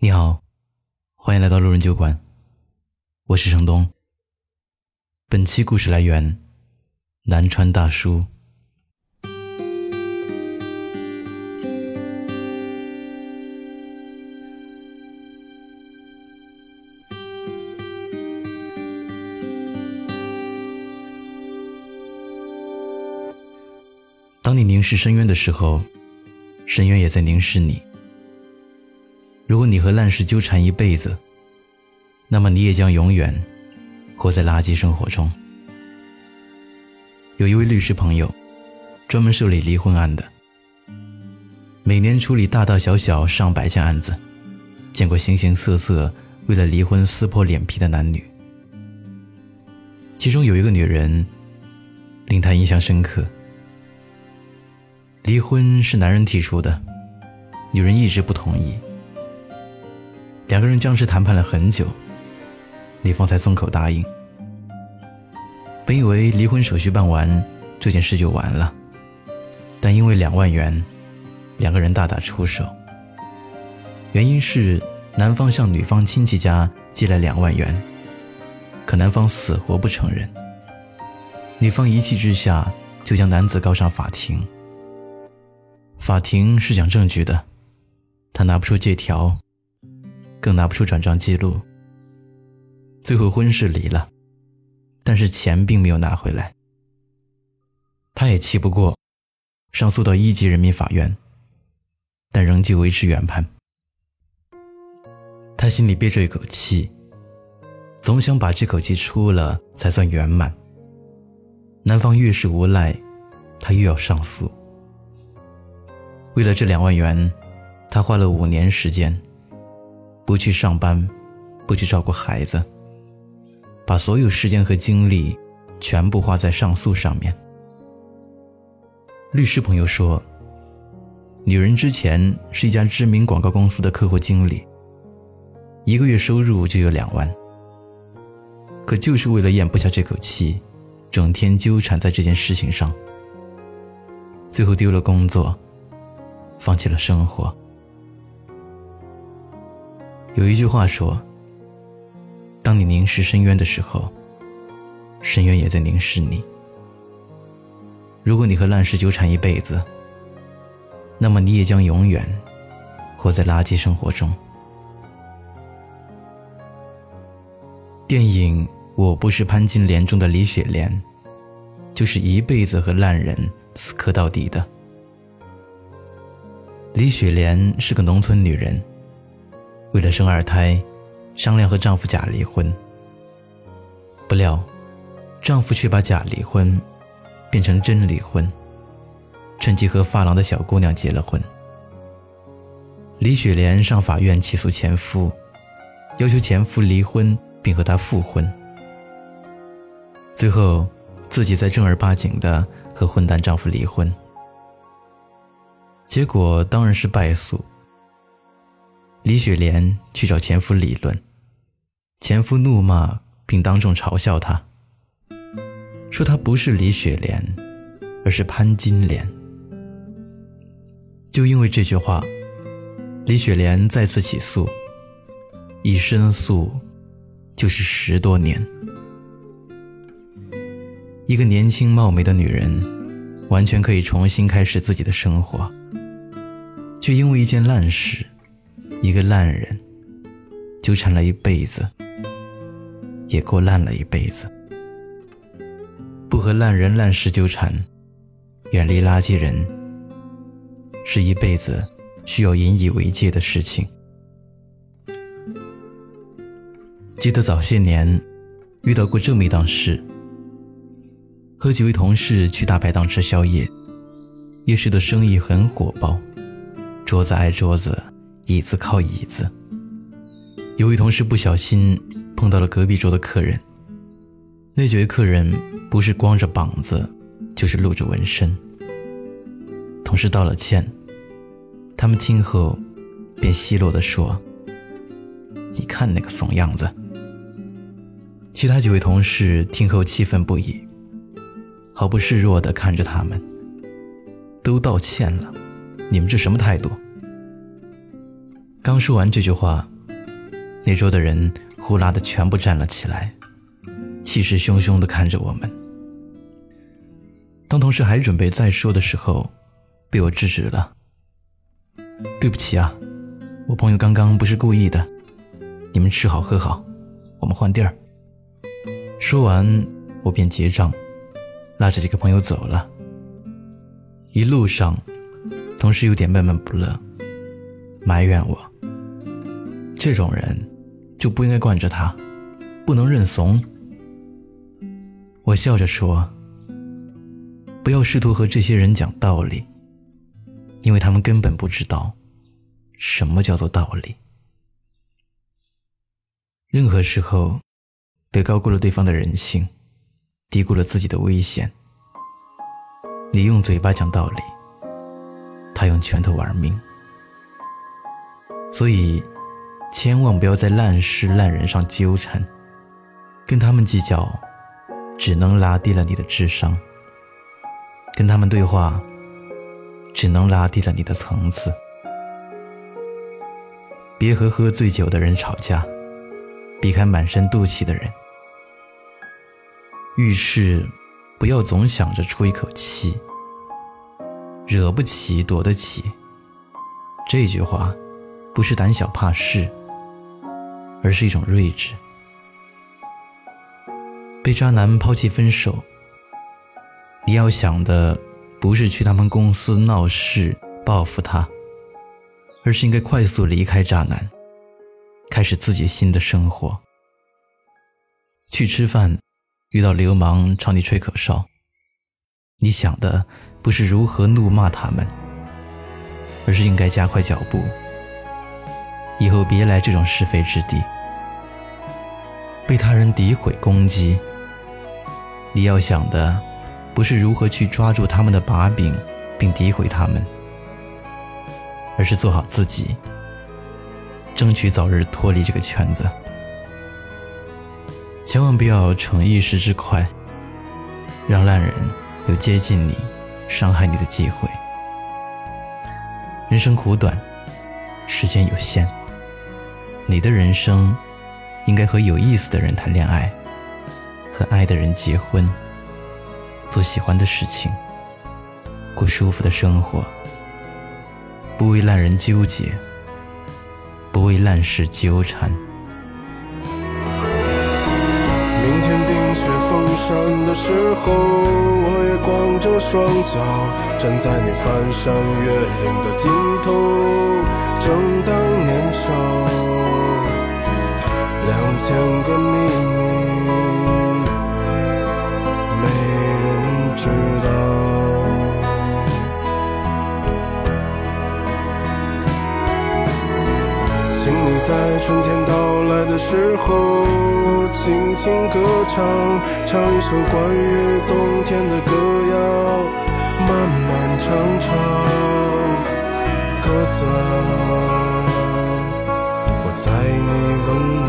你好，欢迎来到路人酒馆，我是程东。本期故事来源南川大叔。当你凝视深渊的时候，深渊也在凝视你。如果你和烂事纠缠一辈子，那么你也将永远活在垃圾生活中。有一位律师朋友，专门受理离婚案的，每年处理大大小小上百件案子，见过形形色色为了离婚撕破脸皮的男女。其中有一个女人令他印象深刻。离婚是男人提出的，女人一直不同意。两个人僵持谈判了很久，女方才松口答应。本以为离婚手续办完，这件事就完了，但因为两万元，两个人大打出手。原因是男方向女方亲戚家借了两万元，可男方死活不承认。女方一气之下就将男子告上法庭。法庭是讲证据的，他拿不出借条。更拿不出转账记录。最后婚事离了，但是钱并没有拿回来。他也气不过，上诉到一级人民法院，但仍旧维持原判。他心里憋着一口气，总想把这口气出了才算圆满。男方越是无赖，他越要上诉。为了这两万元，他花了五年时间。不去上班，不去照顾孩子，把所有时间和精力全部花在上诉上面。律师朋友说，女人之前是一家知名广告公司的客户经理，一个月收入就有两万，可就是为了咽不下这口气，整天纠缠在这件事情上，最后丢了工作，放弃了生活。有一句话说：“当你凝视深渊的时候，深渊也在凝视你。”如果你和烂事纠缠一辈子，那么你也将永远活在垃圾生活中。电影《我不是潘金莲》中的李雪莲，就是一辈子和烂人死磕到底的。李雪莲是个农村女人。为了生二胎，商量和丈夫假离婚。不料，丈夫却把假离婚变成真离婚，趁机和发廊的小姑娘结了婚。李雪莲上法院起诉前夫，要求前夫离婚并和她复婚。最后，自己再正儿八经的和混蛋丈夫离婚。结果当然是败诉。李雪莲去找前夫理论，前夫怒骂并当众嘲笑她，说她不是李雪莲，而是潘金莲。就因为这句话，李雪莲再次起诉，一申诉就是十多年。一个年轻貌美的女人，完全可以重新开始自己的生活，却因为一件烂事。一个烂人，纠缠了一辈子，也过烂了一辈子。不和烂人烂事纠缠，远离垃圾人，是一辈子需要引以为戒的事情。记得早些年遇到过这么一档事：和几位同事去大排档吃宵夜，夜市的生意很火爆，桌子挨桌子。椅子靠椅子，有位同事不小心碰到了隔壁桌的客人。那几位客人不是光着膀子，就是露着纹身。同事道了歉，他们听后便奚落地说：“你看那个怂样子。”其他几位同事听后气愤不已，毫不示弱地看着他们。都道歉了，你们这什么态度？刚说完这句话，那桌的人呼啦的全部站了起来，气势汹汹的看着我们。当同事还准备再说的时候，被我制止了。对不起啊，我朋友刚刚不是故意的，你们吃好喝好，我们换地儿。说完，我便结账，拉着几个朋友走了。一路上，同事有点闷闷不乐，埋怨我。这种人就不应该惯着他，不能认怂。我笑着说：“不要试图和这些人讲道理，因为他们根本不知道什么叫做道理。任何时候，别高估了对方的人性，低估了自己的危险。你用嘴巴讲道理，他用拳头玩命。所以。”千万不要在烂事烂人上纠缠，跟他们计较，只能拉低了你的智商；跟他们对话，只能拉低了你的层次。别和喝醉酒的人吵架，避开满身肚气的人。遇事不要总想着出一口气，惹不起躲得起。这句话不是胆小怕事。而是一种睿智。被渣男抛弃分手，你要想的不是去他们公司闹事报复他，而是应该快速离开渣男，开始自己新的生活。去吃饭，遇到流氓朝你吹口哨，你想的不是如何怒骂他们，而是应该加快脚步。以后别来这种是非之地。被他人诋毁攻击，你要想的不是如何去抓住他们的把柄并诋毁他们，而是做好自己，争取早日脱离这个圈子。千万不要逞一时之快，让烂人有接近你、伤害你的机会。人生苦短，时间有限。你的人生应该和有意思的人谈恋爱，和爱的人结婚，做喜欢的事情，过舒服的生活，不为烂人纠结，不为烂事纠缠。明天冰雪封山的时候，我也光着双脚站在你翻山越岭的尽头，正当年少。像个秘密，没人知道。请你在春天到来的时候，轻轻歌唱，唱一首关于冬天的歌谣，漫漫长长，鸽子啊。在你温暖